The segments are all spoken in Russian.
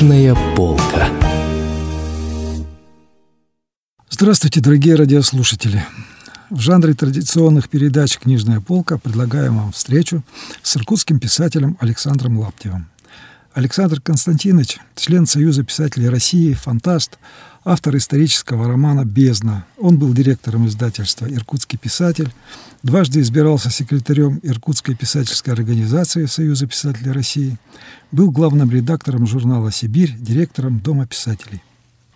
Книжная полка. Здравствуйте, дорогие радиослушатели. В жанре традиционных передач «Книжная полка» предлагаем вам встречу с иркутским писателем Александром Лаптевым. Александр Константинович – член Союза писателей России, фантаст, автор исторического романа «Бездна». Он был директором издательства «Иркутский писатель», дважды избирался секретарем Иркутской писательской организации Союза писателей России, был главным редактором журнала «Сибирь», директором Дома писателей.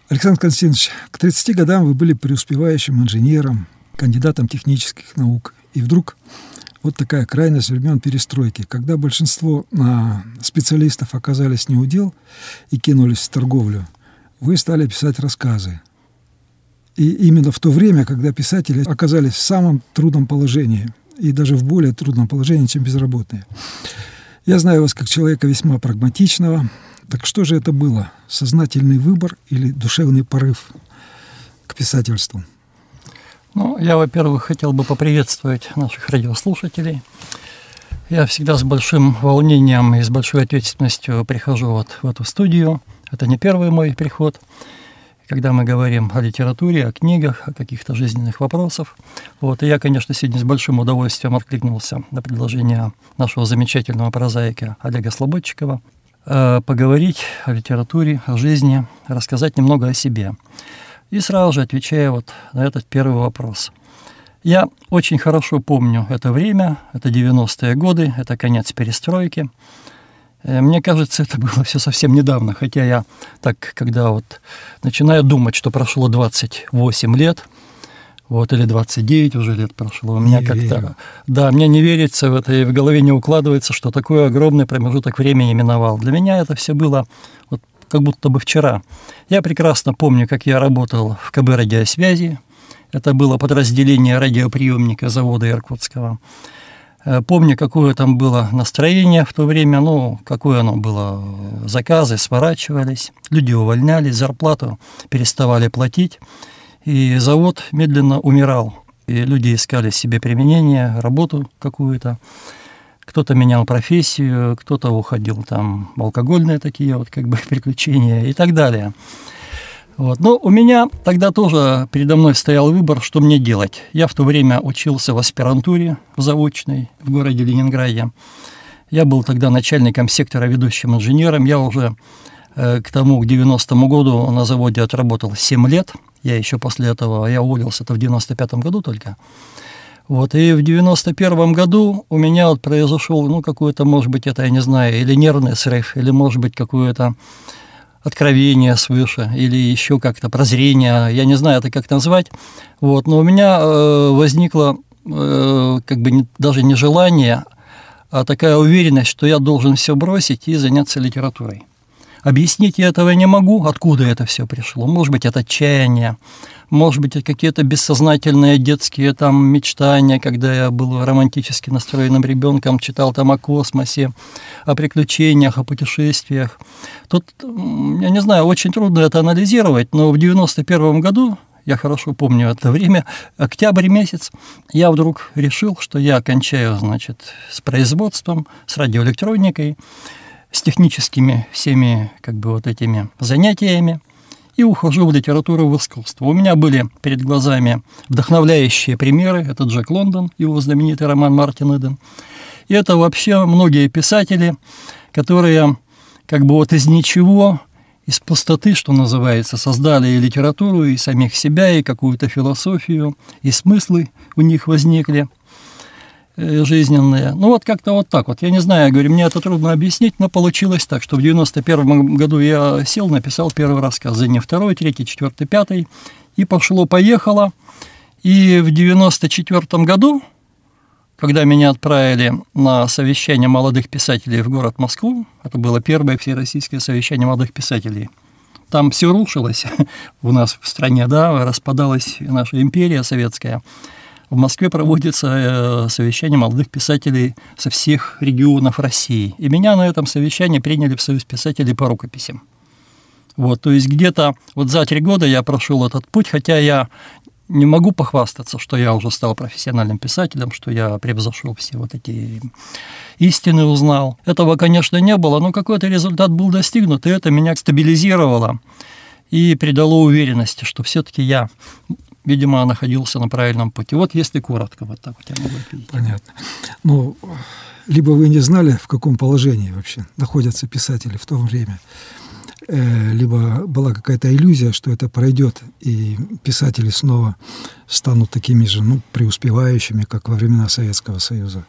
Александр Константинович, к 30 годам вы были преуспевающим инженером, кандидатом технических наук, и вдруг вот такая крайность времен перестройки, когда большинство а, специалистов оказались не удел и кинулись в торговлю, вы стали писать рассказы. И именно в то время, когда писатели оказались в самом трудном положении, и даже в более трудном положении, чем безработные. Я знаю вас как человека весьма прагматичного. Так что же это было? Сознательный выбор или душевный порыв к писательству? Ну, я, во-первых, хотел бы поприветствовать наших радиослушателей. Я всегда с большим волнением и с большой ответственностью прихожу вот в эту студию. Это не первый мой приход, когда мы говорим о литературе, о книгах, о каких-то жизненных вопросах. Вот, и я, конечно, сегодня с большим удовольствием откликнулся на предложение нашего замечательного прозаика Олега Слободчикова э, поговорить о литературе, о жизни, рассказать немного о себе. И сразу же отвечая вот на этот первый вопрос. Я очень хорошо помню это время, это 90-е годы, это конец перестройки. Э, мне кажется, это было все совсем недавно, хотя я так, когда вот начинаю думать, что прошло 28 лет, вот, или 29 уже лет прошло, у меня как-то... Да, мне не верится в это, и в голове не укладывается, что такой огромный промежуток времени миновал. Для меня это все было вот как будто бы вчера. Я прекрасно помню, как я работал в КБ радиосвязи. Это было подразделение радиоприемника завода Иркутского. Э, помню, какое там было настроение в то время, ну, какое оно было. Заказы сворачивались, люди увольнялись, зарплату переставали платить, и завод медленно умирал. И люди искали себе применение, работу какую-то кто-то менял профессию, кто-то уходил там в алкогольные такие вот как бы приключения и так далее. Вот. Но у меня тогда тоже передо мной стоял выбор, что мне делать. Я в то время учился в аспирантуре в заочной в городе Ленинграде. Я был тогда начальником сектора, ведущим инженером. Я уже э, к тому, к 90-му году на заводе отработал 7 лет. Я еще после этого, я уволился это в 95-м году только. Вот, и в 91 году у меня вот произошел, ну, какой-то, может быть, это, я не знаю, или нервный срыв, или, может быть, какое-то откровение свыше, или еще как-то прозрение, я не знаю это как назвать. Вот, но у меня э, возникло э, как бы не, даже не желание, а такая уверенность, что я должен все бросить и заняться литературой. Объяснить я этого не могу, откуда это все пришло. Может быть, это отчаяние, может быть, какие-то бессознательные детские там мечтания, когда я был романтически настроенным ребенком, читал там о космосе, о приключениях, о путешествиях. Тут, я не знаю, очень трудно это анализировать, но в 91 году я хорошо помню это время, октябрь месяц, я вдруг решил, что я кончаю, значит, с производством, с радиоэлектроникой, с техническими всеми как бы вот этими занятиями и ухожу в литературу в искусство. У меня были перед глазами вдохновляющие примеры. Это Джек Лондон, его знаменитый роман «Мартин Иден». И это вообще многие писатели, которые как бы вот из ничего, из пустоты, что называется, создали и литературу, и самих себя, и какую-то философию, и смыслы у них возникли – жизненные. Ну вот как-то вот так вот. Я не знаю, я говорю, мне это трудно объяснить, но получилось так, что в 91 году я сел, написал первый рассказ, за не второй, третий, четвертый, пятый, и пошло-поехало. И в 94 году, когда меня отправили на совещание молодых писателей в город Москву, это было первое всероссийское совещание молодых писателей, там все рушилось у нас в стране, да, распадалась наша империя советская – в Москве проводится э, совещание молодых писателей со всех регионов России. И меня на этом совещании приняли в Союз писателей по рукописям. Вот, то есть где-то вот за три года я прошел этот путь, хотя я не могу похвастаться, что я уже стал профессиональным писателем, что я превзошел все вот эти истины, узнал. Этого, конечно, не было, но какой-то результат был достигнут, и это меня стабилизировало и придало уверенности, что все-таки я видимо, находился на правильном пути. Вот если коротко, вот так вот я могу ответить. Понятно. Ну, либо вы не знали, в каком положении вообще находятся писатели в то время, э, либо была какая-то иллюзия, что это пройдет, и писатели снова станут такими же, ну, преуспевающими, как во времена Советского Союза.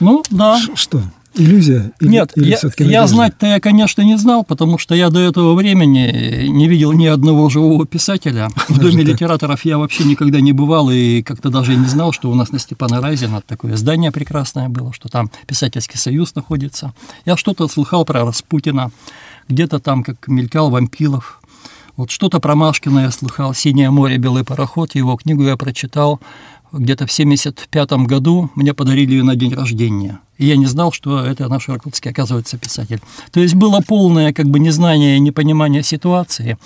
Ну, да. Что? Иллюзия? Или, Нет, или я, я знать-то я, конечно, не знал, потому что я до этого времени не видел ни одного живого писателя. В Доме литераторов я вообще никогда не бывал и как-то даже не знал, что у нас на Степана Разина такое здание прекрасное было, что там писательский союз находится. Я что-то слыхал про Распутина, где-то там как мелькал Вампилов. Вот что-то про Машкина я слыхал, «Синее море, белый пароход», его книгу я прочитал где-то в 75 году, мне подарили ее на день рождения. И я не знал, что это наш иркутский, оказывается, писатель. То есть было полное как бы незнание и непонимание ситуации.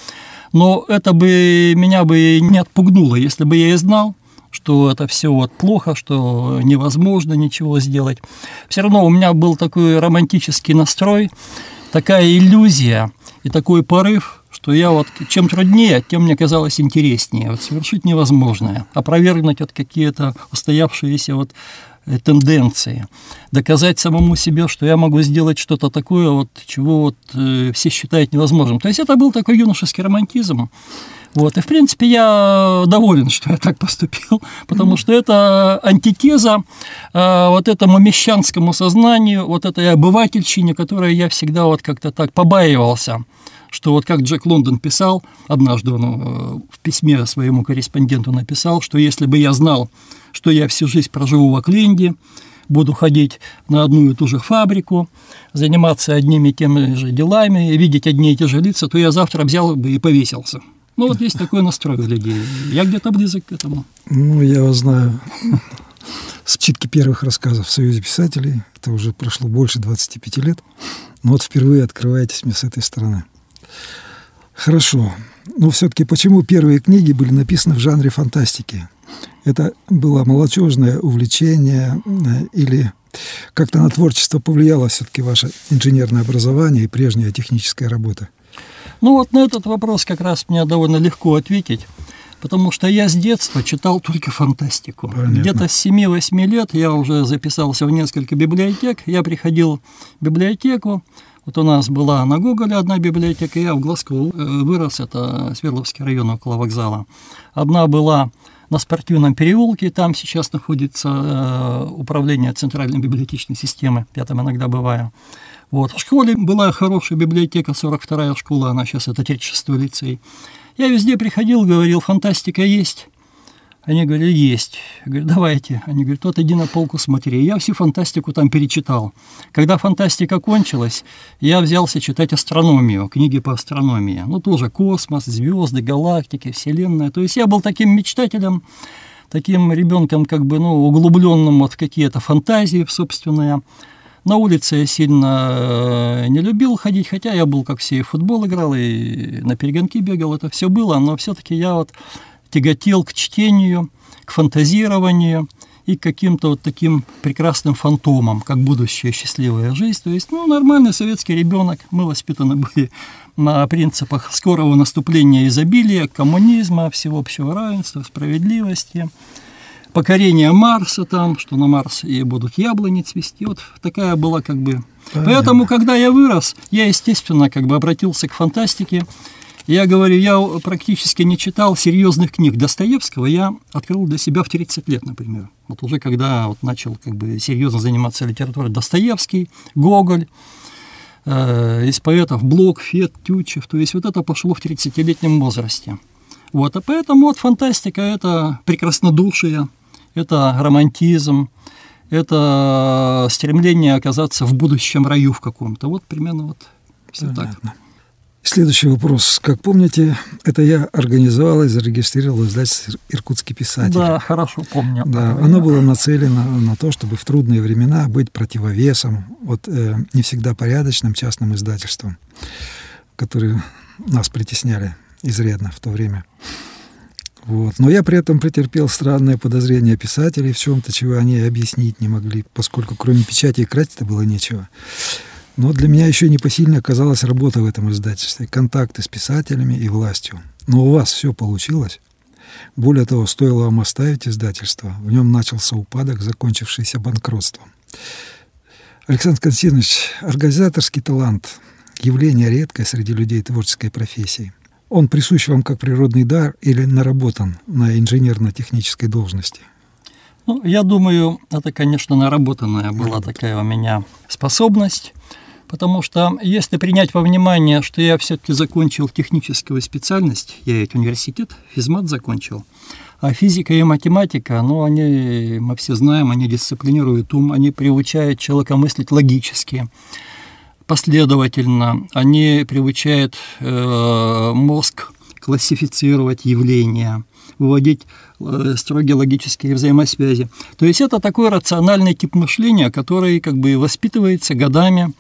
Но это бы меня бы не отпугнуло, если бы я и знал, что это все вот плохо, что невозможно ничего сделать. Все равно у меня был такой романтический настрой, такая иллюзия и такой порыв – что я вот чем труднее, тем мне казалось интереснее. Вот совершить невозможное, опровергнуть вот какие-то устоявшиеся вот э, тенденции, доказать самому себе, что я могу сделать что-то такое, вот, чего вот, э, все считают невозможным. То есть это был такой юношеский романтизм. Вот. И, в принципе, я доволен, что я так поступил, потому что это антитеза э, вот этому мещанскому сознанию, вот этой обывательщине, которой я всегда вот как-то так побаивался что вот как Джек Лондон писал, однажды он э, в письме своему корреспонденту написал, что если бы я знал, что я всю жизнь проживу в Окленде, буду ходить на одну и ту же фабрику, заниматься одними и теми же делами, видеть одни и те же лица, то я завтра взял бы и повесился. Ну, вот есть такой настрой у людей. Я где-то близок к этому. Ну, я вас знаю с читки первых рассказов в Союзе писателей. Это уже прошло больше 25 лет. Но вот впервые открываетесь мне с этой стороны. Хорошо. Но все-таки почему первые книги были написаны в жанре фантастики? Это было молодежное увлечение э, или как-то на творчество повлияло все-таки ваше инженерное образование и прежняя техническая работа? Ну вот на этот вопрос как раз мне довольно легко ответить, потому что я с детства читал только фантастику. Где-то с 7-8 лет я уже записался в несколько библиотек, я приходил в библиотеку, вот у нас была на Гоголе одна библиотека, я в Глазку э, вырос, это Свердловский район около вокзала. Одна была на спортивном переулке, там сейчас находится э, управление центральной библиотечной системы, я там иногда бываю. Вот. В школе была хорошая библиотека, 42-я школа, она сейчас это 36-й лицей. Я везде приходил, говорил, фантастика есть. Они говорили, есть. Я говорю, давайте. Они говорят, вот иди на полку смотри. Я всю фантастику там перечитал. Когда фантастика кончилась, я взялся читать астрономию, книги по астрономии. Ну, тоже космос, звезды, галактики, Вселенная. То есть я был таким мечтателем, таким ребенком, как бы, ну, углубленным вот в какие-то фантазии собственные. На улице я сильно э, не любил ходить, хотя я был, как все, и в футбол играл, и на перегонки бегал, это все было, но все-таки я вот тяготел к чтению, к фантазированию и к каким-то вот таким прекрасным фантомам, как будущая счастливая жизнь. То есть, ну, нормальный советский ребенок. Мы воспитаны были на принципах скорого наступления изобилия, коммунизма, всеобщего равенства, справедливости, покорения Марса там, что на Марсе и будут яблони цвести. Вот такая была как бы... Понятно. Поэтому, когда я вырос, я, естественно, как бы обратился к фантастике, я говорю, я практически не читал серьезных книг Достоевского, я открыл для себя в 30 лет, например. Вот уже когда вот начал как бы серьезно заниматься литературой Достоевский, Гоголь, э, из поэтов Блок, Фет, Тютчев, то есть вот это пошло в 30-летнем возрасте. Вот, а поэтому вот фантастика – это прекраснодушие, это романтизм, это стремление оказаться в будущем раю в каком-то. Вот примерно вот все Понятно. так. Следующий вопрос. Как помните, это я организовал и зарегистрировал издательство «Иркутский писатель». Да, хорошо помню. Да, оно было нацелено на то, чтобы в трудные времена быть противовесом вот э, не всегда порядочным частным издательством, которые нас притесняли изрядно в то время. Вот. Но я при этом претерпел странное подозрение писателей в чем-то, чего они объяснить не могли, поскольку кроме печати и крать-то было нечего. Но для меня еще непосильной оказалась работа в этом издательстве, контакты с писателями и властью. Но у вас все получилось. Более того, стоило вам оставить издательство, в нем начался упадок, закончившийся банкротством. Александр Константинович, организаторский талант – явление редкое среди людей творческой профессии. Он присущ вам как природный дар или наработан на инженерно-технической должности? Ну, я думаю, это, конечно, наработанная была такая у меня способность, потому что если принять во внимание, что я все-таки закончил техническую специальность, я ведь университет, физмат закончил, а физика и математика, ну, они, мы все знаем, они дисциплинируют ум, они приучают человека мыслить логически, последовательно, они приучают э, мозг классифицировать явления, выводить э, строгие логические взаимосвязи. То есть это такой рациональный тип мышления, который как бы воспитывается годами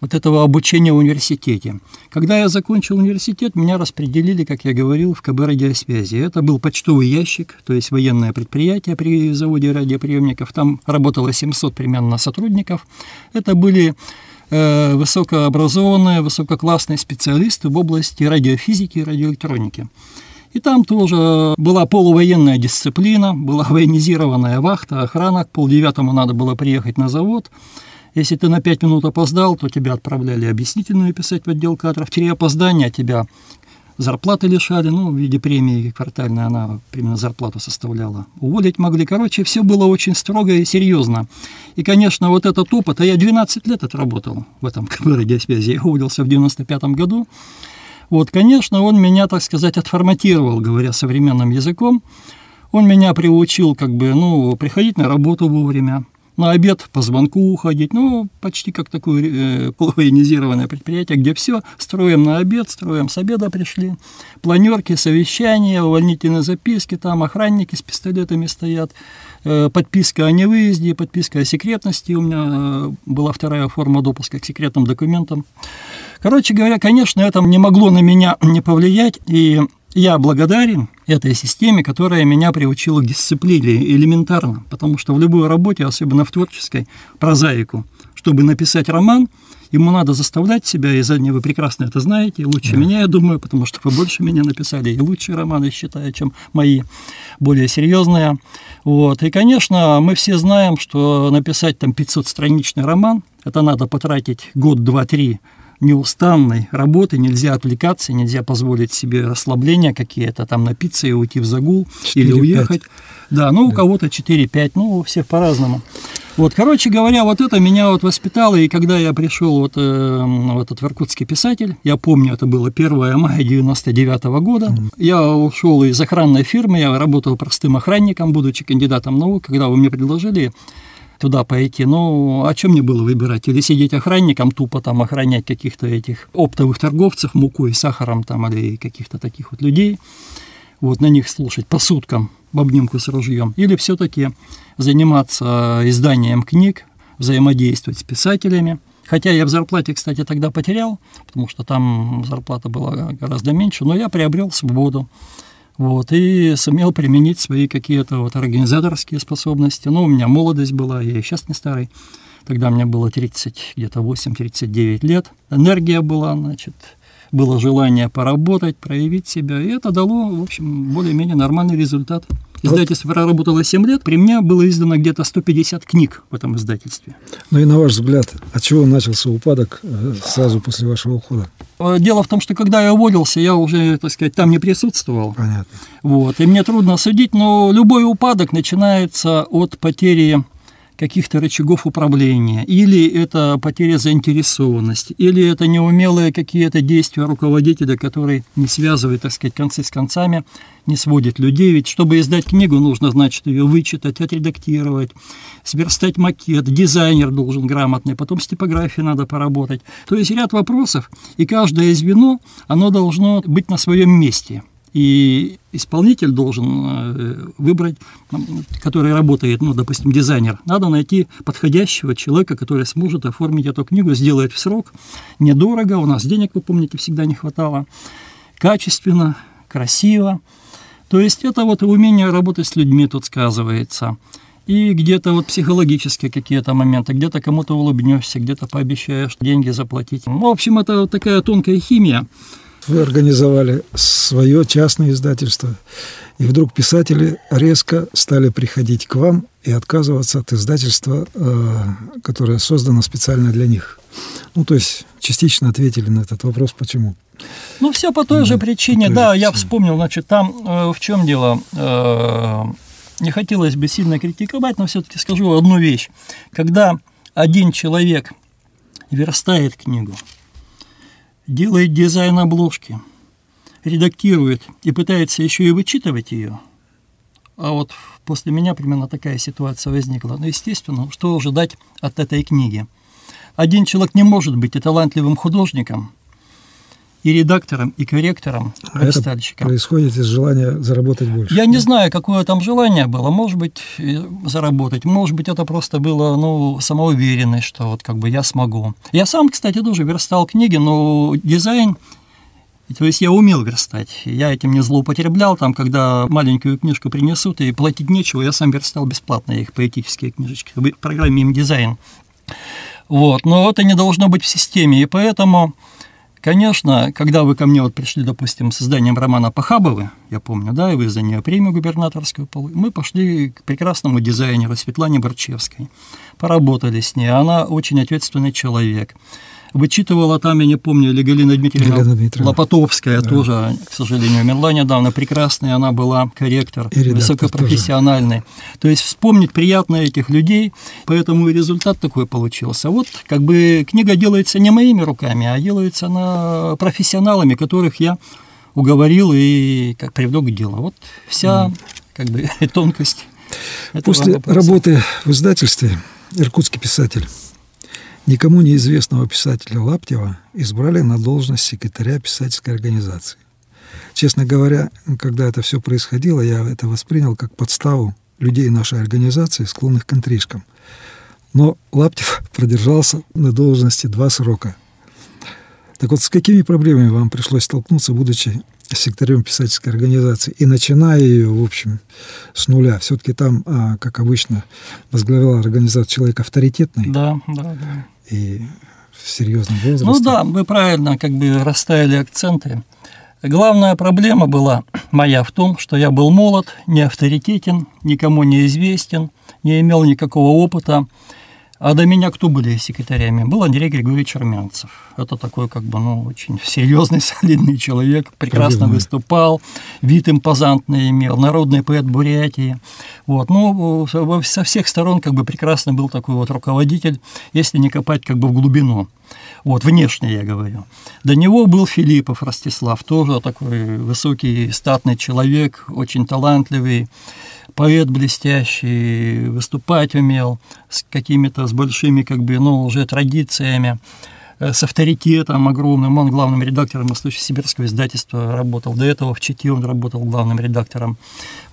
вот этого обучения в университете. Когда я закончил университет, меня распределили, как я говорил, в КБ радиосвязи. Это был почтовый ящик, то есть военное предприятие при заводе радиоприемников. Там работало 700 примерно сотрудников. Это были Э, высокообразованные, высококлассные специалисты в области радиофизики и радиоэлектроники. И там тоже была полувоенная дисциплина, была военизированная вахта, охрана. К полдевятому надо было приехать на завод. Если ты на пять минут опоздал, то тебя отправляли объяснительную писать в отдел кадров. Три опоздания тебя зарплаты лишали, ну, в виде премии квартальной она примерно зарплату составляла. Уволить могли. Короче, все было очень строго и серьезно. И, конечно, вот этот опыт, а я 12 лет отработал в этом КБ радиосвязи, я уволился в 95 году. Вот, конечно, он меня, так сказать, отформатировал, говоря современным языком. Он меня приучил, как бы, ну, приходить на работу вовремя, на обед по звонку уходить, ну, почти как такое э, предприятие, где все строим на обед, строим. С обеда пришли, планерки, совещания, увольнительные записки, там охранники с пистолетами стоят, э, подписка о невыезде, подписка о секретности, у меня э, была вторая форма допуска к секретным документам. Короче говоря, конечно, это не могло на меня не повлиять, и я благодарен этой системе, которая меня приучила к дисциплине элементарно, потому что в любой работе, особенно в творческой, прозаику, чтобы написать роман, ему надо заставлять себя, и заднее вы прекрасно это знаете, лучше да. меня, я думаю, потому что вы больше меня написали, и лучшие романы, считаю, чем мои, более серьезные. Вот. И, конечно, мы все знаем, что написать там 500-страничный роман, это надо потратить год, два, три неустанной работы, нельзя отвлекаться, нельзя позволить себе расслабления какие-то, там напиться и уйти в загул 4, или уехать. 5. Да, ну да. у кого-то 4-5, ну у всех по-разному. Вот, короче говоря, вот это меня вот воспитало, и когда я пришел вот э, в этот иркутский писатель, я помню, это было 1 мая 99 -го года, mm-hmm. я ушел из охранной фирмы, я работал простым охранником, будучи кандидатом наук, когда вы мне предложили туда пойти. Ну, о чем мне было выбирать? Или сидеть охранником, тупо там охранять каких-то этих оптовых торговцев мукой, сахаром там, или каких-то таких вот людей, вот на них слушать по суткам в обнимку с ружьем. Или все-таки заниматься изданием книг, взаимодействовать с писателями. Хотя я в зарплате, кстати, тогда потерял, потому что там зарплата была гораздо меньше, но я приобрел свободу вот, и сумел применить свои какие-то вот организаторские способности. Ну, у меня молодость была, я и сейчас не старый. Тогда мне было 30, где-то 8-39 лет. Энергия была, значит, было желание поработать, проявить себя. И это дало, в общем, более-менее нормальный результат. Издательство проработало 7 лет. При мне было издано где-то 150 книг в этом издательстве. Ну и на ваш взгляд, от чего начался упадок э, сразу после вашего ухода? Э, дело в том, что когда я уволился, я уже, так сказать, там не присутствовал. Понятно. Вот, и мне трудно судить, но любой упадок начинается от потери каких-то рычагов управления, или это потеря заинтересованности, или это неумелые какие-то действия руководителя, который не связывает, так сказать, концы с концами, не сводит людей. Ведь чтобы издать книгу, нужно, значит, ее вычитать, отредактировать, сверстать макет, дизайнер должен грамотный, потом с типографией надо поработать. То есть ряд вопросов, и каждое звено, оно должно быть на своем месте – и исполнитель должен э, выбрать, который работает, ну, допустим, дизайнер. Надо найти подходящего человека, который сможет оформить эту книгу, сделать в срок, недорого, у нас денег, вы помните, всегда не хватало, качественно, красиво. То есть это вот умение работать с людьми тут сказывается. И где-то вот психологические какие-то моменты, где-то кому-то улыбнешься, где-то пообещаешь деньги заплатить. В общем, это вот такая тонкая химия. Вы организовали свое частное издательство, и вдруг писатели резко стали приходить к вам и отказываться от издательства, э, которое создано специально для них. Ну, то есть частично ответили на этот вопрос, почему. Ну, все по той же причине, да, же я вспомнил, значит, там э, в чем дело, э, не хотелось бы сильно критиковать, но все-таки скажу одну вещь. Когда один человек верстает книгу, делает дизайн обложки, редактирует и пытается еще и вычитывать ее, а вот после меня примерно такая ситуация возникла. Ну, естественно, что ожидать от этой книги? Один человек не может быть и талантливым художником, и редактором, и корректором, а это происходит из желания заработать больше. Я не знаю, какое там желание было. Может быть, заработать. Может быть, это просто было, ну, самоуверенность, что вот как бы я смогу. Я сам, кстати, тоже верстал книги, но дизайн то есть я умел верстать. Я этим не злоупотреблял. Там, когда маленькую книжку принесут и платить нечего, я сам верстал бесплатно их поэтические книжечки в программе им дизайн. Вот. Но это не должно быть в системе. И поэтому Конечно, когда вы ко мне вот пришли, допустим, с изданием романа Пахабовы, я помню, да, и вы за нее премию губернаторскую получили, мы пошли к прекрасному дизайнеру Светлане Борчевской, поработали с ней, она очень ответственный человек вычитывала там, я не помню, или Галина Дмитриевна, Галина Дмитриевна. Лопатовская да. тоже, к сожалению, умерла недавно, прекрасная она была, корректор, высокопрофессиональный. Тоже. То есть вспомнить приятно этих людей, поэтому и результат такой получился. Вот как бы книга делается не моими руками, а делается на профессионалами, которых я уговорил и как приведу к делу. Вот вся mm. как бы тонкость. После работы в издательстве «Иркутский писатель» Никому неизвестного писателя Лаптева избрали на должность секретаря писательской организации. Честно говоря, когда это все происходило, я это воспринял как подставу людей нашей организации, склонных к интрижкам. Но Лаптев продержался на должности два срока. Так вот, с какими проблемами вам пришлось столкнуться, будучи секретарем писательской организации и начиная ее, в общем, с нуля. Все-таки там, а, как обычно, возглавлял организацию человек авторитетный. Да, да, да и в серьезном возрасте. Ну да, вы правильно как бы расставили акценты. Главная проблема была моя в том, что я был молод, не авторитетен, никому не известен, не имел никакого опыта. А до меня кто были секретарями? Был Андрей Григорьевич Армянцев. Это такой, как бы, ну, очень серьезный, солидный человек, прекрасно Проблемный. выступал, вид импозантный имел, народный поэт Бурятии. Вот, ну, со всех сторон, как бы, прекрасно был такой вот руководитель, если не копать, как бы, в глубину. Вот, внешне я говорю. До него был Филиппов Ростислав, тоже такой высокий, статный человек, очень талантливый, поэт блестящий, выступать умел с какими-то, с большими, как бы, ну, уже традициями, э, с авторитетом огромным. Он главным редактором Восточно-Сибирского издательства работал. До этого в Чите он работал главным редактором.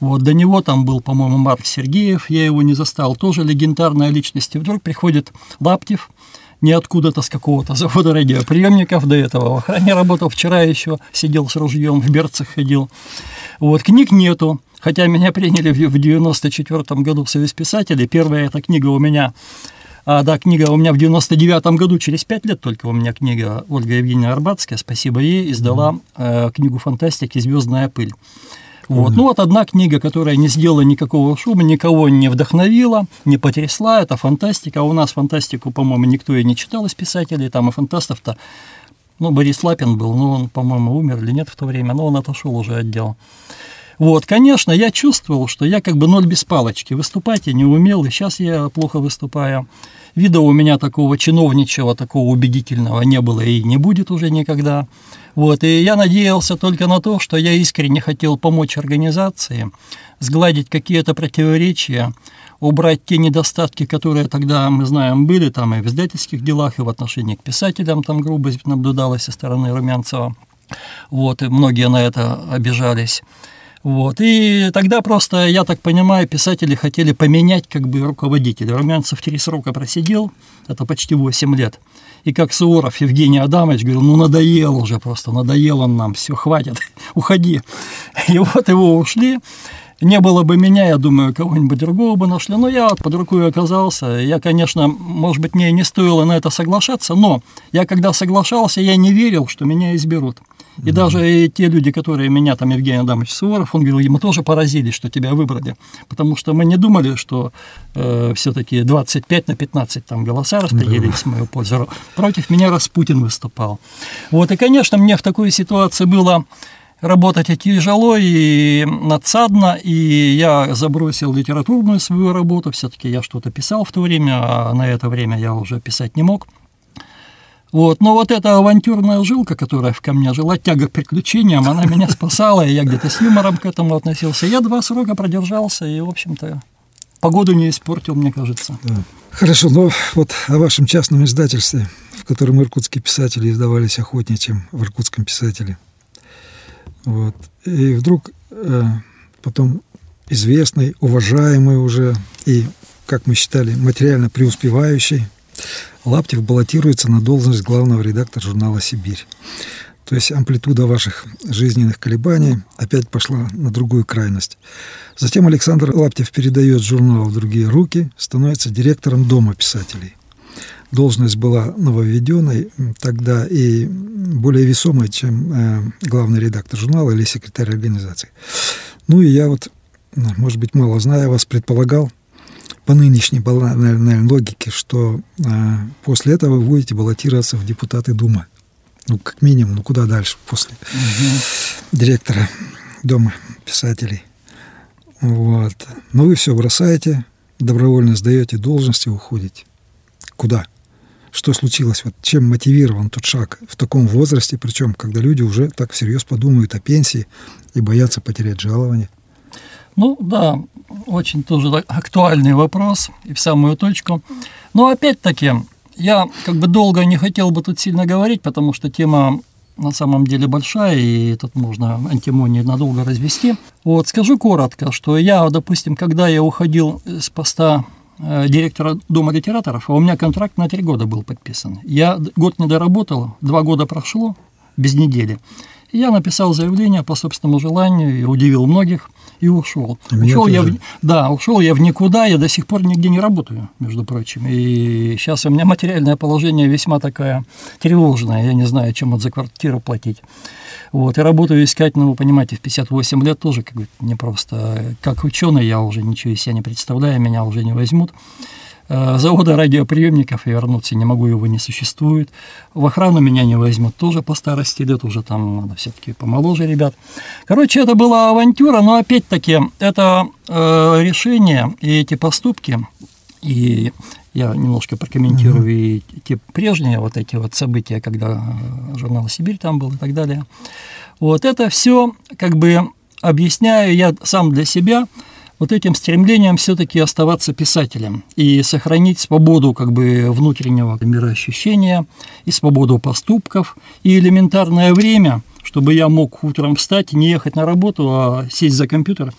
Вот, до него там был, по-моему, Марк Сергеев, я его не застал, тоже легендарная личность. И вдруг приходит Лаптев, не откуда-то с какого-то завода радиоприемников до этого. В охране работал вчера еще, сидел с ружьем, в берцах ходил. Вот, книг нету. Хотя меня приняли в 94 году в Союз писателей. Первая эта книга у меня а, да, книга у меня в 99 году, через 5 лет только у меня книга Ольга Евгеньевна Арбатская, спасибо ей, издала э, книгу фантастики «Звездная пыль». Вот. Ну вот одна книга, которая не сделала никакого шума, никого не вдохновила, не потрясла, это фантастика. А у нас фантастику, по-моему, никто и не читал из писателей, там и фантастов-то, ну, Борис Лапин был, но он, по-моему, умер или нет в то время, но он отошел уже от дела. Вот, конечно, я чувствовал, что я как бы ноль без палочки. Выступать я не умел, и сейчас я плохо выступаю. Вида у меня такого чиновничего, такого убедительного не было и не будет уже никогда. Вот, и я надеялся только на то, что я искренне хотел помочь организации, сгладить какие-то противоречия, убрать те недостатки, которые тогда, мы знаем, были там и в издательских делах, и в отношении к писателям там грубость наблюдалась со стороны Румянцева. Вот, и многие на это обижались. Вот. И тогда просто, я так понимаю, писатели хотели поменять как бы руководителя. Румянцев три срока просидел, это почти 8 лет. И как Суворов Евгений Адамович говорил, ну надоел уже просто, надоел он нам, все, хватит, уходи. И вот его ушли. Не было бы меня, я думаю, кого-нибудь другого бы нашли. Но я под рукой оказался. Я, конечно, может быть, мне не стоило на это соглашаться, но я когда соглашался, я не верил, что меня изберут. И mm-hmm. даже те люди, которые меня, там, Евгений Адамович Суворов, он говорил, мы тоже поразились, что тебя выбрали, потому что мы не думали, что э, все-таки 25 на 15 там голоса распределились в мою пользу. Против меня Распутин выступал. Вот, и, конечно, мне в такой ситуации было работать и тяжело, и надсадно, и я забросил литературную свою работу, все-таки я что-то писал в то время, а на это время я уже писать не мог. Вот. Но вот эта авантюрная жилка, которая в ко мне жила, тяга к приключениям, она меня спасала, и я где-то с юмором к этому относился. Я два срока продержался, и, в общем-то, погоду не испортил, мне кажется. Да. Хорошо, но вот о вашем частном издательстве, в котором иркутские писатели издавались охотнее, чем в иркутском писателе. Вот. И вдруг э, потом известный, уважаемый уже и, как мы считали, материально преуспевающий Лаптев баллотируется на должность главного редактора журнала «Сибирь». То есть амплитуда ваших жизненных колебаний опять пошла на другую крайность. Затем Александр Лаптев передает журнал в другие руки, становится директором Дома писателей. Должность была нововведенной тогда и более весомой, чем э, главный редактор журнала или секретарь организации. Ну и я вот, может быть, мало зная вас, предполагал, по нынешней банальной логике, что э, после этого вы будете баллотироваться в депутаты Думы. Ну, как минимум, ну куда дальше после угу. директора Дома писателей. Вот. Но вы все бросаете, добровольно сдаете должность и уходите. Куда? Что случилось? Вот чем мотивирован тот шаг в таком возрасте, причем когда люди уже так всерьез подумают о пенсии и боятся потерять жалование? Ну да, очень тоже актуальный вопрос и в самую точку. Но опять-таки, я как бы долго не хотел бы тут сильно говорить, потому что тема на самом деле большая, и тут можно антимонии надолго развести. Вот, скажу коротко, что я, допустим, когда я уходил с поста э, директора Дома литераторов, а у меня контракт на три года был подписан. Я год не доработал, два года прошло, без недели. Я написал заявление по собственному желанию и удивил многих и ушел. ушел я в, да, ушел я в никуда, я до сих пор нигде не работаю, между прочим. И сейчас у меня материальное положение весьма такое тревожное. Я не знаю, чем вот за квартиру платить. Вот, и работаю искать, ну, вы понимаете, в 58 лет тоже как бы непросто. Как ученый я уже ничего из себя не представляю, меня уже не возьмут. Э, завода радиоприемников я вернуться не могу, его не существует. В охрану меня не возьмут тоже по старости лет, уже там надо все-таки помоложе ребят. Короче, это была авантюра, но опять-таки это э, решение и эти поступки, и я немножко прокомментирую mm-hmm. и те прежние вот эти вот события, когда э, журнал «Сибирь» там был и так далее. Вот это все как бы объясняю я сам для себя – вот этим стремлением все-таки оставаться писателем и сохранить свободу как бы внутреннего мироощущения и свободу поступков. И элементарное время, чтобы я мог утром встать и не ехать на работу, а сесть за компьютер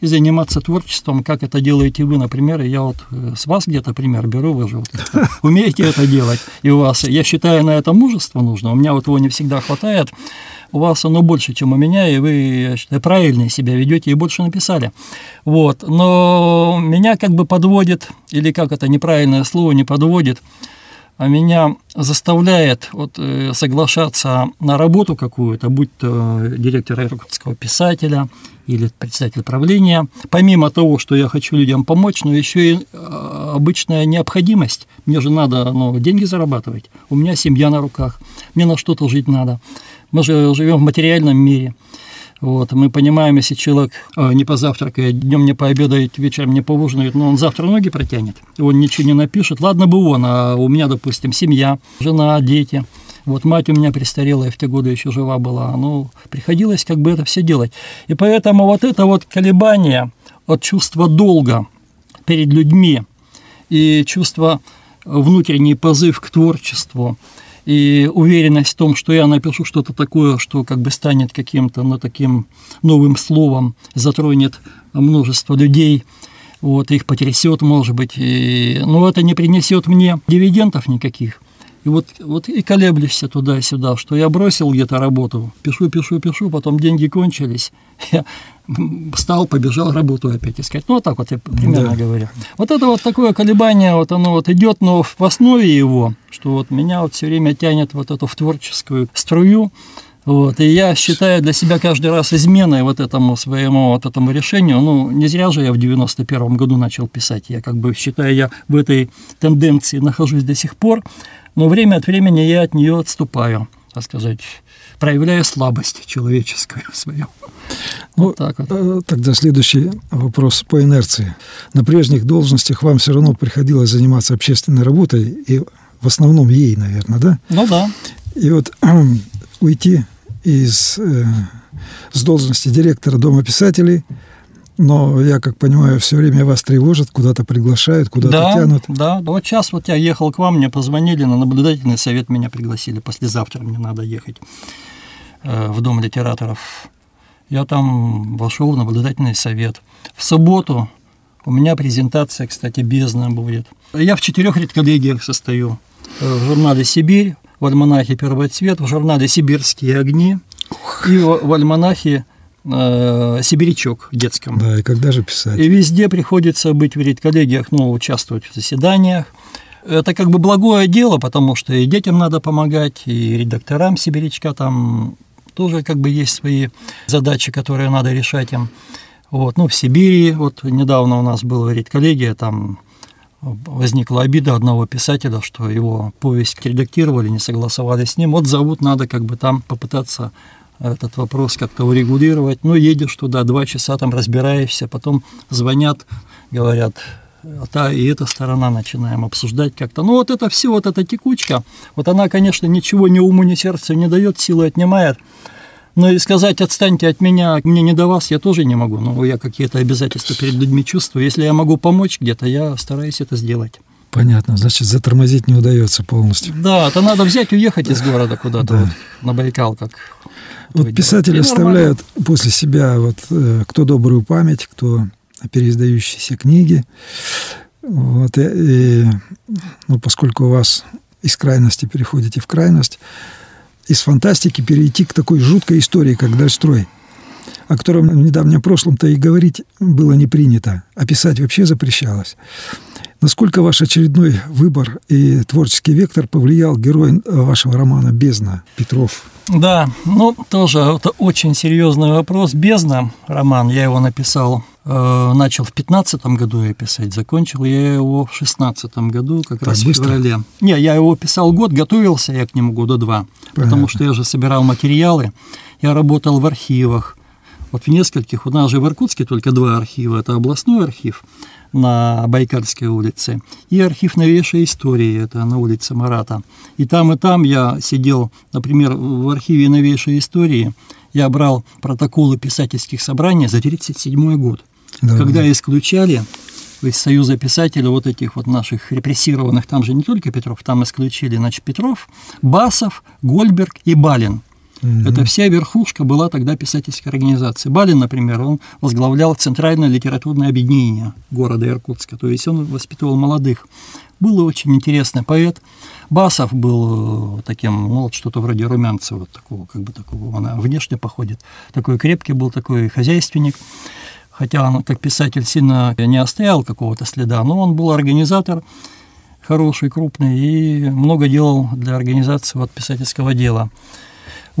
и заниматься творчеством, как это делаете вы, например, я вот э, с вас где-то пример беру, вы же вот умеете это делать, и у вас, я считаю, на это мужество нужно, у меня вот его не всегда хватает, у вас оно больше, чем у меня, и вы, считаю, правильно себя ведете и больше написали. Вот. Но меня как бы подводит, или как это неправильное слово не подводит, а меня заставляет вот, э, соглашаться на работу какую-то, будь то директор иркутского писателя или председатель правления, помимо того, что я хочу людям помочь, но еще и э, обычная необходимость. Мне же надо ну, деньги зарабатывать, у меня семья на руках, мне на что-то жить надо. Мы же живем в материальном мире. Вот, мы понимаем, если человек э, не позавтракает, днем не пообедает, вечером не поужинает, но он завтра ноги протянет, он ничего не напишет. Ладно бы он, а у меня, допустим, семья, жена, дети. Вот мать у меня престарелая в те годы еще жива была. Ну, приходилось как бы это все делать. И поэтому вот это вот колебание от чувства долга перед людьми и чувство внутренний позыв к творчеству – и уверенность в том, что я напишу что-то такое, что как бы станет каким-то ну, таким новым словом, затронет множество людей, вот, их потрясет, может быть, и, но это не принесет мне дивидендов никаких. И вот, вот и колеблешься туда-сюда, что я бросил где-то работу, пишу, пишу, пишу, потом деньги кончились, я встал, побежал работу опять искать. Ну, вот так вот я примерно да. говорю. Вот это вот такое колебание, вот оно вот идет, но в основе его, что вот меня вот все время тянет вот эту в творческую струю, вот, и я считаю для себя каждый раз изменой вот этому своему вот этому решению. Ну, не зря же я в 91 году начал писать. Я как бы считаю, я в этой тенденции нахожусь до сих пор но время от времени я от нее отступаю, так сказать, проявляя слабость человеческую свою. Ну, вот так вот. Э, тогда следующий вопрос по инерции. На прежних должностях вам все равно приходилось заниматься общественной работой, и в основном ей, наверное, да? Ну да. И вот уйти из э, с должности директора Дома писателей – но я, как понимаю, все время вас тревожат, куда-то приглашают, куда-то да, тянут. Да, вот сейчас вот я ехал к вам, мне позвонили, на наблюдательный совет меня пригласили. Послезавтра мне надо ехать э, в Дом литераторов. Я там вошел в наблюдательный совет. В субботу у меня презентация, кстати, бездна будет. Я в четырех редколлегиях состою. Э, в журнале «Сибирь», в альманахе «Первый цвет», в журнале «Сибирские огни» и в альманахе э, сибирячок детском. Да, и когда же писать? И везде приходится быть в редколлегиях, ну, участвовать в заседаниях. Это как бы благое дело, потому что и детям надо помогать, и редакторам сибирячка там тоже как бы есть свои задачи, которые надо решать им. Вот, ну, в Сибири, вот недавно у нас была редколлегия, там возникла обида одного писателя, что его повесть редактировали, не согласовали с ним. Вот зовут надо как бы там попытаться этот вопрос как-то урегулировать. Ну, едешь туда, два часа там разбираешься, потом звонят, говорят, а та и эта сторона начинаем обсуждать как-то. Ну, вот это все, вот эта текучка, вот она, конечно, ничего ни уму, ни сердцу не дает, силы отнимает. Но и сказать, отстаньте от меня, мне не до вас, я тоже не могу. Ну, я какие-то обязательства перед людьми чувствую. Если я могу помочь где-то, я стараюсь это сделать. Понятно, значит, затормозить не удается полностью. Да, это надо взять, уехать из города куда-то, да. вот, на Байкал, как вот писатели оставляют нормально. после себя вот э, кто добрую память, кто переиздающиеся книги. Вот, и, и, ну, поскольку у вас из крайности переходите в крайность, из фантастики перейти к такой жуткой истории, как «Дальстрой», о котором в недавнем прошлом-то и говорить было не принято, а писать вообще запрещалось. Насколько ваш очередной выбор и творческий вектор повлиял герой вашего романа «Бездна» Петров? Да, ну тоже это очень серьезный вопрос. «Бездна» роман, я его написал, э, начал в 15 году я писать, закончил я его в 16 году, как так раз быстро? в феврале. Не, я его писал год, готовился я к нему года два, Понятно. потому что я же собирал материалы, я работал в архивах, вот в нескольких, у нас же в Иркутске только два архива, это областной архив – на Байкальской улице, и архив новейшей истории, это на улице Марата. И там, и там я сидел, например, в архиве новейшей истории, я брал протоколы писательских собраний за 1937 год, да. когда исключали из Союза писателей вот этих вот наших репрессированных, там же не только Петров, там исключили, значит, Петров, Басов, Гольберг и Балин. Угу. Это вся верхушка была тогда писательской организации. Балин, например, он возглавлял Центральное литературное объединение города Иркутска, то есть он воспитывал молодых. Был очень интересный поэт. Басов был э, таким, ну, вот что-то вроде Румянцева, такого, как бы такого, он внешне походит. Такой крепкий был, такой хозяйственник. Хотя он, как писатель, сильно не оставил какого-то следа, но он был организатор хороший, крупный и много делал для организации вот, писательского дела.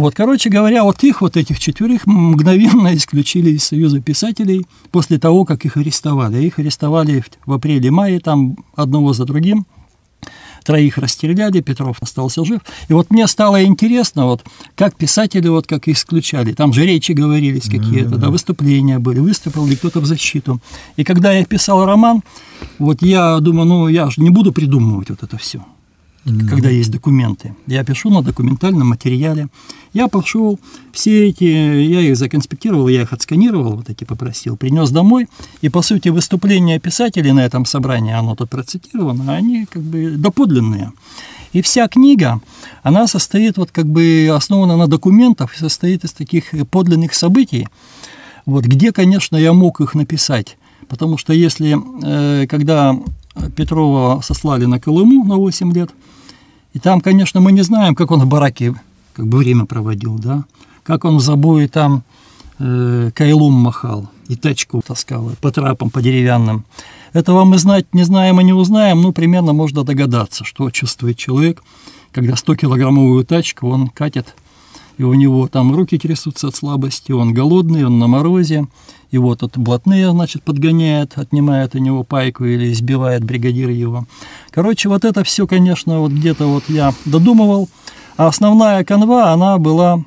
Вот, короче говоря, вот их, вот этих четверых, мгновенно исключили из Союза писателей после того, как их арестовали. Их арестовали в апреле-мае, там одного за другим, троих расстреляли, Петров остался жив. И вот мне стало интересно, вот как писатели вот как исключали. Там же речи говорились какие-то, да, выступления были, выступил ли кто-то в защиту. И когда я писал роман, вот я думаю, ну я же не буду придумывать вот это все mm-hmm. когда есть документы. Я пишу на документальном материале. Я пошел, все эти, я их законспектировал, я их отсканировал, вот эти попросил, принес домой. И, по сути, выступления писателей на этом собрании, оно тут процитировано, они как бы доподлинные. И вся книга, она состоит вот как бы основана на документах, состоит из таких подлинных событий, вот, где, конечно, я мог их написать. Потому что если, э, когда Петрова сослали на Колыму на 8 лет, и там, конечно, мы не знаем, как он в бараке как бы время проводил, да, как он в забое там э, кайлом махал и тачку таскал по трапам, по деревянным. Этого мы знать не знаем и не узнаем, ну, примерно можно догадаться, что чувствует человек, когда 100-килограммовую тачку он катит, и у него там руки трясутся от слабости, он голодный, он на морозе, и вот тут блатные, значит, подгоняет, отнимает у него пайку или избивает бригадир его. Короче, вот это все, конечно, вот где-то вот я додумывал, а основная канва, она была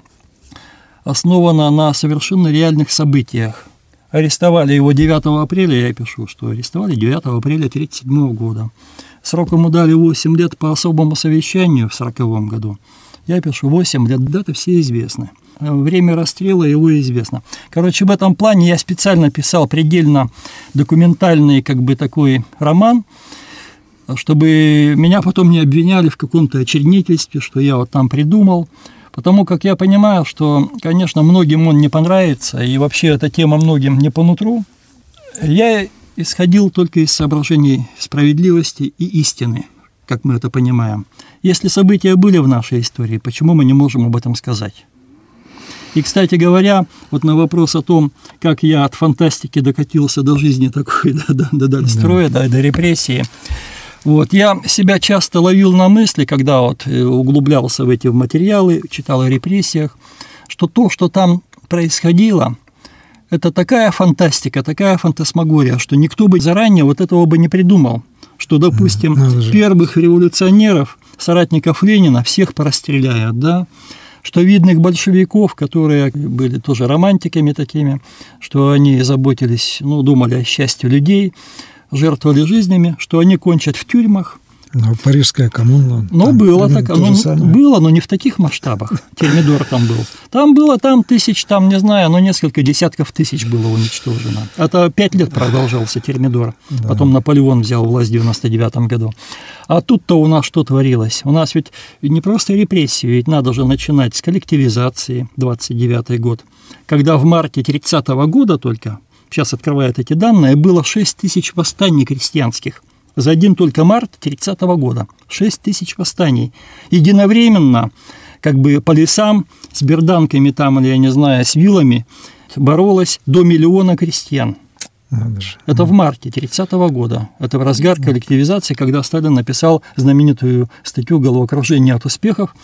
основана на совершенно реальных событиях. Арестовали его 9 апреля, я пишу, что арестовали 9 апреля 1937 года. Срок ему дали 8 лет по особому совещанию в 1940 году. Я пишу 8 лет, даты все известны. Время расстрела его известно. Короче, в этом плане я специально писал предельно документальный как бы такой роман, чтобы меня потом не обвиняли в каком-то очернительстве, что я вот там придумал. Потому как я понимаю, что, конечно, многим он не понравится, и вообще эта тема многим не по нутру. Я исходил только из соображений справедливости и истины, как мы это понимаем. Если события были в нашей истории, почему мы не можем об этом сказать? И, кстати говоря, вот на вопрос о том, как я от фантастики докатился до жизни такой, до, до, до, до строя, да. до, до репрессии, вот, я себя часто ловил на мысли, когда вот э, углублялся в эти материалы, читал о репрессиях, что то, что там происходило, это такая фантастика, такая фантасмагория, что никто бы заранее вот этого бы не придумал, что, допустим, первых революционеров, соратников Ленина, всех порастреляют, да, что видных большевиков, которые были тоже романтиками такими, что они заботились, ну, думали о счастье людей, жертвовали жизнями, что они кончат в тюрьмах. Но парижская коммуна. Ну, было так, ну, было, но не в таких масштабах. Термидор там был. Там было там тысяч, там, не знаю, но несколько десятков тысяч было уничтожено. Это пять лет продолжался Термидор. Да. Потом Наполеон взял власть в 99 году. А тут-то у нас что творилось? У нас ведь не просто репрессии, ведь надо же начинать с коллективизации, 29 год. Когда в марте 30 -го года только сейчас открывают эти данные, было 6 тысяч восстаний крестьянских. За один только март 30 -го года. 6 тысяч восстаний. Единовременно, как бы по лесам, с берданками там, или, я не знаю, с вилами, боролось до миллиона крестьян. Это в марте 30 -го года. Это в разгар коллективизации, когда Сталин написал знаменитую статью «Головокружение от успехов».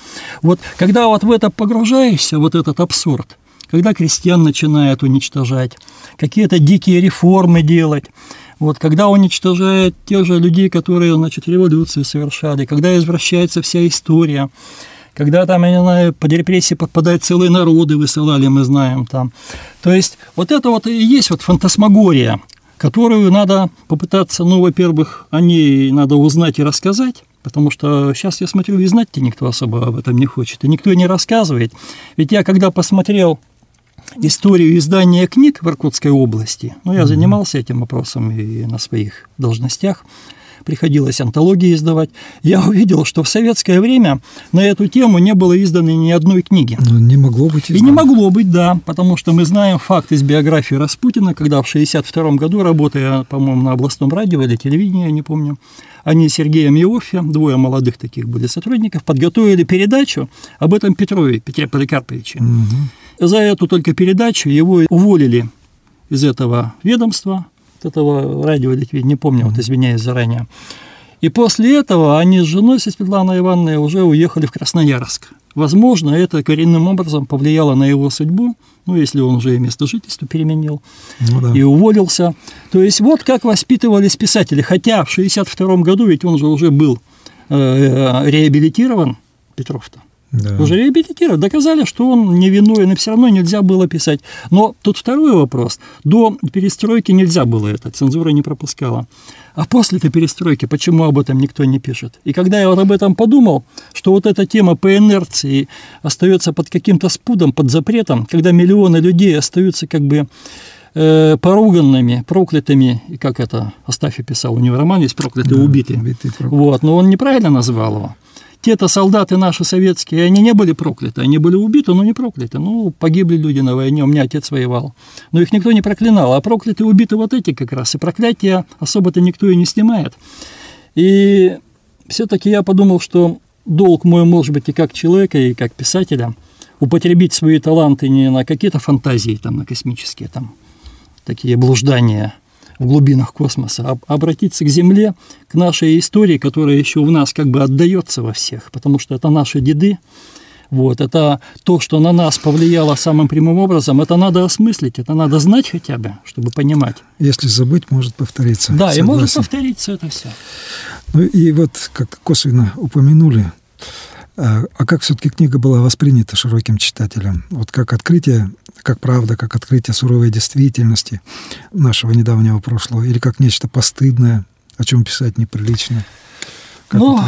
Вот когда вот в это погружаешься, вот этот абсурд, когда крестьян начинают уничтожать, какие-то дикие реформы делать, вот, когда уничтожают тех же людей, которые, значит, революции совершали, когда извращается вся история, когда там, я не знаю, под репрессии подпадают целые народы, высылали, мы знаем там. То есть вот это вот и есть вот фантасмагория, которую надо попытаться, ну, во-первых, о ней надо узнать и рассказать, Потому что сейчас я смотрю, и знать-то никто особо об этом не хочет, и никто не рассказывает. Ведь я когда посмотрел историю издания книг в Иркутской области. Ну, я занимался этим вопросом и на своих должностях. Приходилось антологии издавать. Я увидел, что в советское время на эту тему не было издано ни одной книги. Но ну, не могло быть издано. И не могло быть, да, потому что мы знаем факт из биографии Распутина, когда в 1962 году, работая, по-моему, на областном радио или телевидении, я не помню, они с Сергеем Иоффе, двое молодых таких были сотрудников, подготовили передачу об этом Петрове, Петре Поликарповиче. Угу. За эту только передачу его уволили из этого ведомства, от этого радио, не помню, вот извиняюсь заранее. И после этого они с женой, со Светланой Ивановной, уже уехали в Красноярск. Возможно, это коренным образом повлияло на его судьбу, ну, если он уже и место жительства переменил ну, да. и уволился. То есть вот как воспитывались писатели. Хотя в 1962 году ведь он же уже был э, э реабилитирован, Петров-то. Да. Уже реабилитировали, доказали, что он невиновен, и все равно нельзя было писать. Но тут второй вопрос. До перестройки нельзя было это, цензура не пропускала. А после этой перестройки почему об этом никто не пишет? И когда я вот об этом подумал, что вот эта тема по инерции остается под каким-то спудом, под запретом, когда миллионы людей остаются как бы э, поруганными, проклятыми, и как это Астафий писал, у него роман есть «Проклятые да, убитые». убитые вот, но он неправильно назвал его. Те-то солдаты наши советские, они не были прокляты, они были убиты, но не прокляты. Ну, погибли люди на войне, у меня отец воевал. Но их никто не проклинал, а прокляты убиты вот эти как раз. И проклятия особо-то никто и не снимает. И все-таки я подумал, что долг мой, может быть, и как человека, и как писателя, употребить свои таланты не на какие-то фантазии, там, на космические, там, такие блуждания в глубинах космоса, а обратиться к Земле, к нашей истории, которая еще в нас как бы отдается во всех, потому что это наши деды, вот, это то, что на нас повлияло самым прямым образом, это надо осмыслить, это надо знать хотя бы, чтобы понимать. Если забыть, может повториться. Да, Согласен. и может повториться это все. Ну и вот, как косвенно упомянули, а, а как все-таки книга была воспринята широким читателем? Вот как открытие, как правда, как открытие суровой действительности нашего недавнего прошлого, или как нечто постыдное, о чем писать неприлично? Как ну,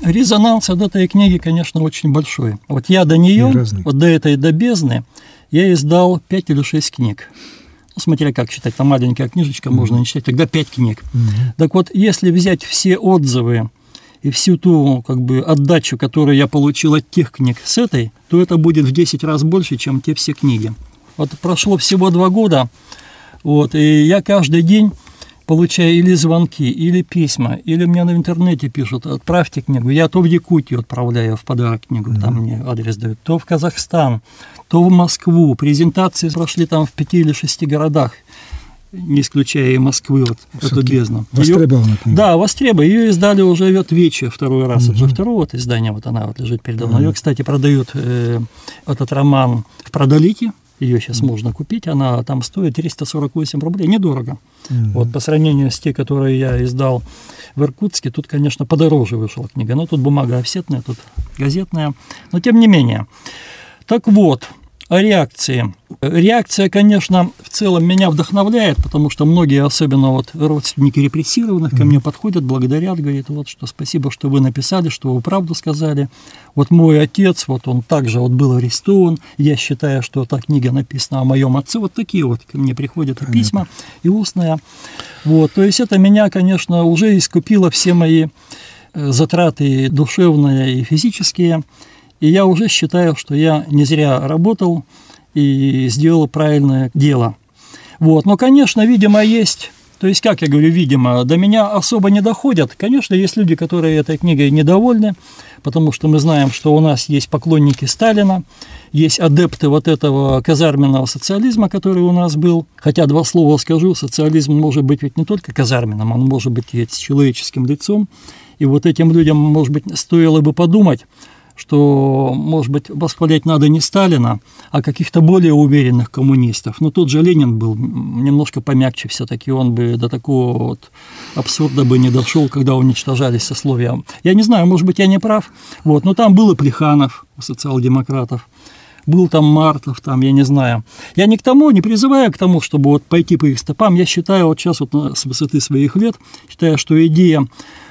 резонанс от этой книги, конечно, очень большой. Вот я до нее, вот до этой, до бездны, я издал пять или шесть книг. Ну, смотря как читать, там маленькая книжечка, mm-hmm. можно не читать, тогда пять книг. Mm-hmm. Так вот, если взять все отзывы и всю ту как бы отдачу, которую я получил от тех книг с этой, то это будет в 10 раз больше, чем те все книги. Вот прошло всего два года, вот, и я каждый день получаю или звонки, или письма, или мне на интернете пишут, отправьте книгу. Я то в Якутию отправляю в подарок книгу, mm-hmm. там мне адрес дают, то в Казахстан, то в Москву. Презентации прошли там в пяти или шести городах не исключая и Москвы, вот эту бездну. Востребована книга. Да, востребована. Ее издали уже вот Вече второй раз. Угу. Это же второе вот издание, вот она вот лежит передо мной. Угу. Ее, кстати, продают э, этот роман в Продолите. Ее сейчас mm. можно купить, она там стоит 348 рублей, недорого. Mm. Вот по сравнению с тем, которые я издал в Иркутске, тут, конечно, подороже вышла книга. Но тут бумага офсетная, тут газетная. Но тем не менее. Так вот, о реакции. Реакция, конечно, в целом меня вдохновляет, потому что многие, особенно вот родственники репрессированных, ко мне подходят, благодарят, говорят, вот что спасибо, что вы написали, что вы правду сказали. Вот мой отец, вот он также вот был арестован, я считаю, что эта книга написана о моем отце, вот такие вот ко мне приходят Понятно. письма и устные. Вот, то есть это меня, конечно, уже искупило все мои э, затраты душевные и физические. И я уже считаю, что я не зря работал и сделал правильное дело. Вот. Но, конечно, видимо, есть то есть, как я говорю, видимо, до меня особо не доходят. Конечно, есть люди, которые этой книгой недовольны, потому что мы знаем, что у нас есть поклонники Сталина, есть адепты вот этого казарменного социализма, который у нас был. Хотя, два слова скажу, социализм может быть ведь не только казарменным, он может быть и с человеческим лицом. И вот этим людям, может быть, стоило бы подумать, что, может быть, восхвалять надо не Сталина, а каких-то более уверенных коммунистов. Но тот же Ленин был немножко помягче все-таки, он бы до такого вот абсурда бы не дошел, когда уничтожались сословия. Я не знаю, может быть, я не прав, вот, но там был и Плеханов социал-демократов, был там Мартов, там, я не знаю. Я не к тому, не призываю к тому, чтобы вот пойти по их стопам. Я считаю, вот сейчас вот с высоты своих лет, считаю, что идея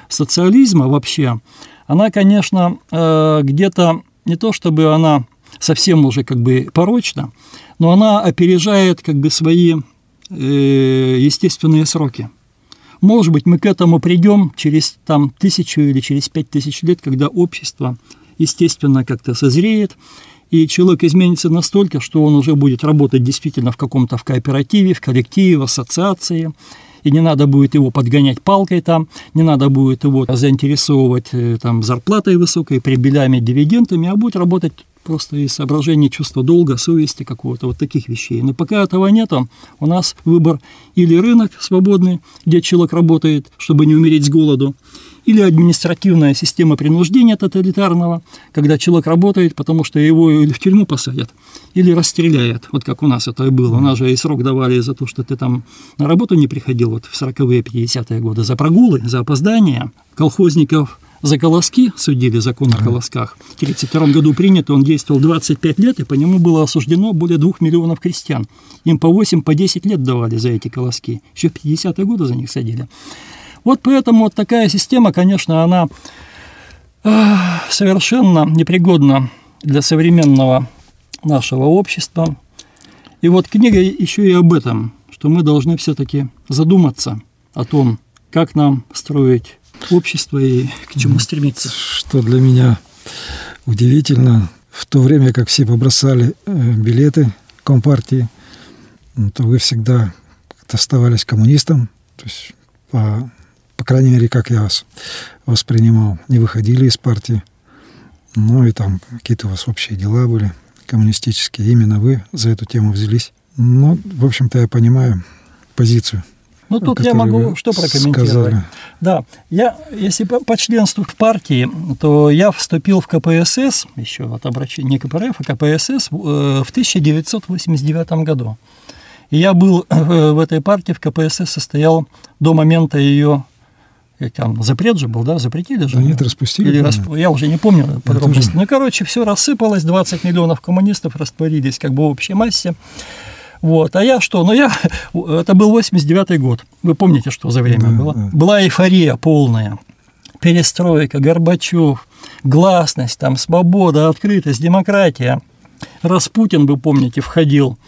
социализма вообще, она, конечно, э, где-то не то чтобы она совсем уже как бы порочна, но она опережает как бы свои э, естественные сроки. Может быть, мы к этому придем через там, тысячу или через пять тысяч лет, когда общество, естественно, как-то созреет, и человек изменится настолько, что он уже будет работать действительно в каком-то в кооперативе, в коллективе, в ассоциации, и не надо будет его подгонять палкой там, не надо будет его заинтересовывать э, там зарплатой высокой, прибылями, дивидендами, а будет работать просто из соображений чувства долга, совести какого-то, вот таких вещей. Но пока этого нет, у нас выбор или рынок свободный, где человек работает, чтобы не умереть с голоду, или административная система принуждения тоталитарного, когда человек работает, потому что его или в тюрьму посадят, или расстреляют, вот как у нас это и было. У нас же и срок давали за то, что ты там на работу не приходил вот в 40-е, 50-е годы, за прогулы, за опоздание. Колхозников за колоски судили закон о колосках. В 1932 году принят, он действовал 25 лет, и по нему было осуждено более 2 миллионов крестьян. Им по 8, по 10 лет давали за эти колоски. Еще в 50-е годы за них садили. Вот поэтому вот такая система, конечно, она совершенно непригодна для современного нашего общества. И вот книга еще и об этом, что мы должны все-таки задуматься о том, как нам строить общества и к чему стремиться. Что для меня удивительно, в то время как все побросали э, билеты Компартии, то вы всегда оставались коммунистом, то есть по, по крайней мере, как я вас воспринимал, не выходили из партии, ну и там какие-то у вас общие дела были коммунистические, именно вы за эту тему взялись. Ну, в общем-то, я понимаю позицию. Ну, тут я могу что прокомментировать. Сказали. Да, я, если по, по членству в партии, то я вступил в КПСС, еще от обращения не КПРФ, а КПСС э, в 1989 году. И я был э, в этой партии, в КПСС состоял до момента ее там запрет же был, да, запретили же? Да нет, распустили. Или расп... Я уже не помню подробности. Ну, короче, все рассыпалось, 20 миллионов коммунистов растворились как бы в общей массе. Вот. А я что? Ну, я... Это был 89-й год. Вы помните, что за время да, было? Да. Была эйфория полная. Перестройка, Горбачев, гласность, там, свобода, открытость, демократия. Распутин, вы помните, входил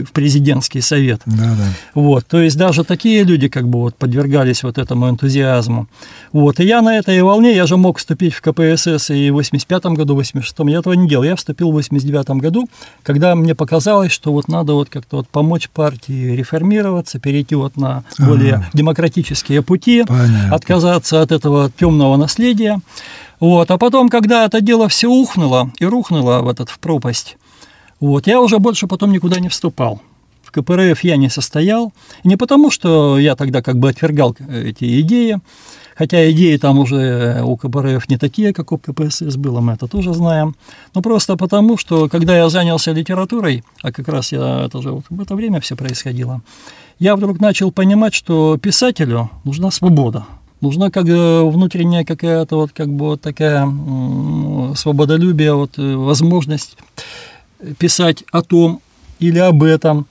в президентский совет. Да, да. Вот, то есть даже такие люди как бы вот подвергались вот этому энтузиазму. Вот, и я на этой волне, я же мог вступить в КПСС и в 85 году, в 86 я этого не делал. Я вступил в 89 году, когда мне показалось, что вот надо вот как-то вот помочь партии реформироваться, перейти вот на более ага. демократические пути, Понятно. отказаться от этого темного наследия. Вот, а потом, когда это дело все ухнуло и рухнуло в этот в пропасть, вот, я уже больше потом никуда не вступал. В КПРФ я не состоял. Не потому, что я тогда как бы отвергал эти идеи, хотя идеи там уже у КПРФ не такие, как у КПСС было, мы это тоже знаем, но просто потому, что когда я занялся литературой, а как раз я, это же вот в это время все происходило, я вдруг начал понимать, что писателю нужна свобода, нужна как внутренняя какая-то вот как бы вот такая свободолюбие, вот э, возможность писать о том или об этом,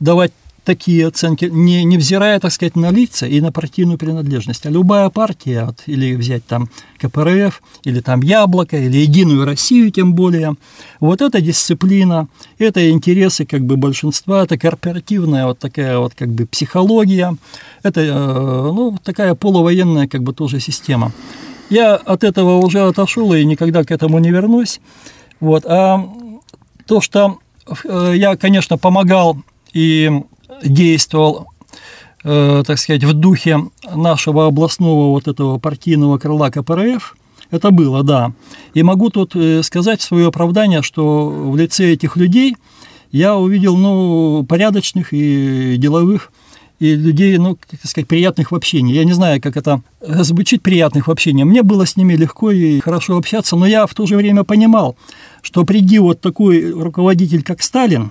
давать такие оценки, не, невзирая, так сказать, на лица и на партийную принадлежность. А любая партия, вот, или взять там КПРФ, или там Яблоко, или Единую Россию тем более, вот эта дисциплина, это интересы как бы большинства, это корпоративная вот такая вот как бы психология, это э, ну, такая полувоенная как бы тоже система. Я от этого уже отошел и никогда к этому не вернусь. Вот. А то, что э, я, конечно, помогал и действовал, э, так сказать, в духе нашего областного вот этого партийного крыла КПРФ, это было, да. И могу тут э, сказать свое оправдание, что в лице этих людей я увидел, ну, порядочных и деловых и людей, ну, как сказать, приятных в общении. Я не знаю, как это звучит приятных в общении. Мне было с ними легко и хорошо общаться, но я в то же время понимал, что приди вот такой руководитель, как Сталин,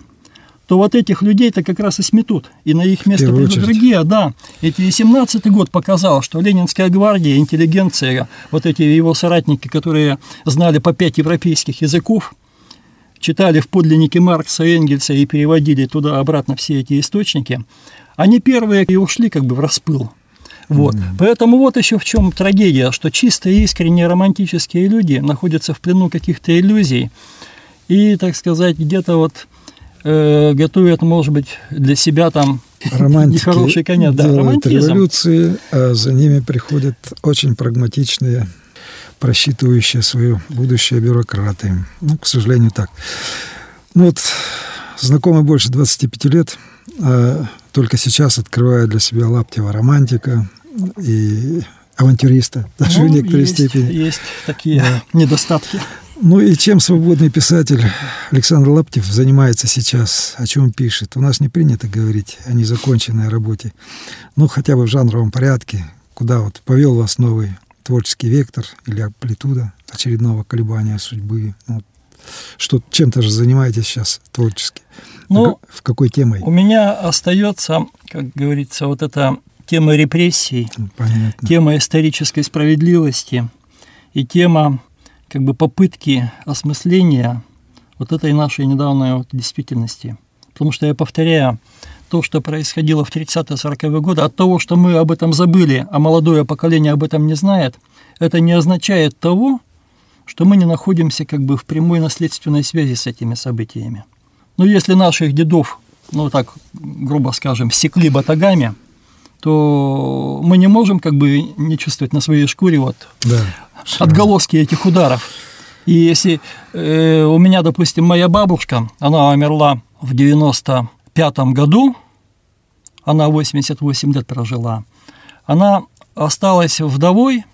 то вот этих людей-то как раз и сметут, и на их место придут другие, да. Эти 17-й год показал, что Ленинская гвардия, интеллигенция, вот эти его соратники, которые знали по пять европейских языков, читали в подлиннике Маркса, Энгельса и переводили туда-обратно все эти источники, они первые и ушли как бы в распыл. Вот. Mm-hmm. Поэтому вот еще в чем трагедия, что чисто искренние романтические люди находятся в плену каких-то иллюзий и, так сказать, где-то вот э, готовят, может быть, для себя там нехороший конец. Да, романтизм. революции, а за ними приходят очень прагматичные, просчитывающие свое будущее бюрократы. Ну, к сожалению, так. Ну вот, знакомый больше 25 лет, а только сейчас открываю для себя Лаптева романтика и авантюриста, даже ну, в некоторой есть, степени. Есть такие да. недостатки. Ну и чем свободный писатель Александр Лаптев занимается сейчас, о чем пишет? У нас не принято говорить о незаконченной работе. Ну, хотя бы в жанровом порядке, куда вот повел вас новый творческий вектор или амплитуда очередного колебания судьбы. Ну, что чем-то же занимаетесь сейчас творчески. Ну, в какой темой? У меня остается, как говорится, вот эта тема репрессий, Понятно. тема исторической справедливости и тема как бы попытки осмысления вот этой нашей недавней вот действительности. Потому что я повторяю, то, что происходило в 30-40-е годы, от того, что мы об этом забыли, а молодое поколение об этом не знает, это не означает того, что мы не находимся как бы в прямой наследственной связи с этими событиями. Но если наших дедов, ну так грубо скажем, секли батагами, то мы не можем как бы не чувствовать на своей шкуре вот Да. отголоски этих ударов. И если э, у меня, допустим, моя бабушка, она умерла в 95 году, она 88 лет прожила, она осталась вдовой,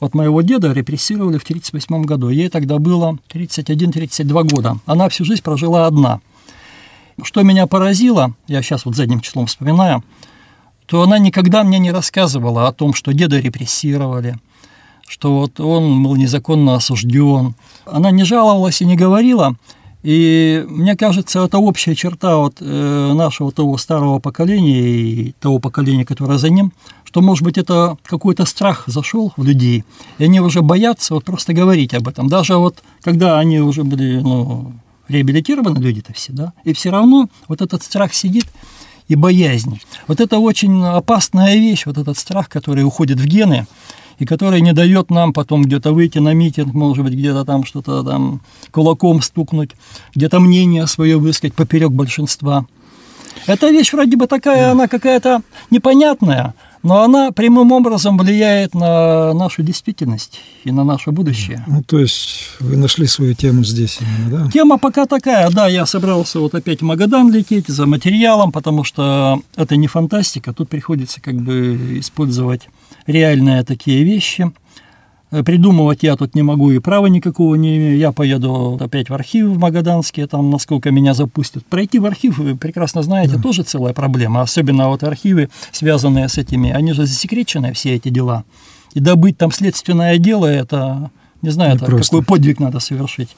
вот моего деда репрессировали в 1938 году, ей тогда было 31-32 года, она всю жизнь прожила одна. Что меня поразило, я сейчас вот задним числом вспоминаю, то она никогда мне не рассказывала о том, что деда репрессировали, что вот он был незаконно осужден. Она не жаловалась и не говорила, и мне кажется, это общая черта вот, э, нашего того старого поколения и того поколения, которое за ним, что, может быть, это какой-то страх зашел в людей, и они уже боятся вот просто говорить об этом. Даже вот когда они уже были ну, реабилитированы, люди-то все, да, и все равно вот этот страх сидит, и боязнь. Вот это очень опасная вещь, вот этот страх, который уходит в гены, и который не дает нам потом где-то выйти на митинг, может быть, где-то там что-то там кулаком стукнуть, где-то мнение свое высказать поперек большинства. Эта вещь вроде бы такая, она какая-то непонятная, но она прямым образом влияет на нашу действительность и на наше будущее. Ну, то есть вы нашли свою тему здесь именно, да? Тема пока такая, да, я собрался вот опять в Магадан лететь за материалом, потому что это не фантастика, тут приходится как бы использовать реальные такие вещи. Придумывать я тут не могу и права никакого не имею. Я поеду опять в архив в Магаданский, там насколько меня запустят. Пройти в архив, вы прекрасно знаете, да. тоже целая проблема. Особенно вот архивы, связанные с этими, они же засекречены, все эти дела. И добыть там следственное дело, это, не знаю, это какой подвиг надо совершить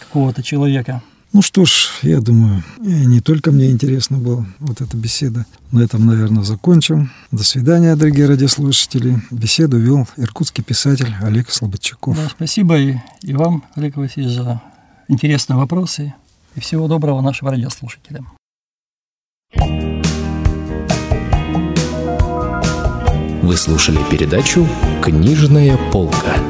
какого-то человека. Ну что ж, я думаю, не только мне интересна была вот эта беседа. На этом, наверное, закончим. До свидания, дорогие радиослушатели. Беседу вел иркутский писатель Олег Слободчаков. Да, спасибо и, и вам, Олег Васильевич, за интересные вопросы. И всего доброго нашим радиослушателям. Вы слушали передачу «Книжная полка».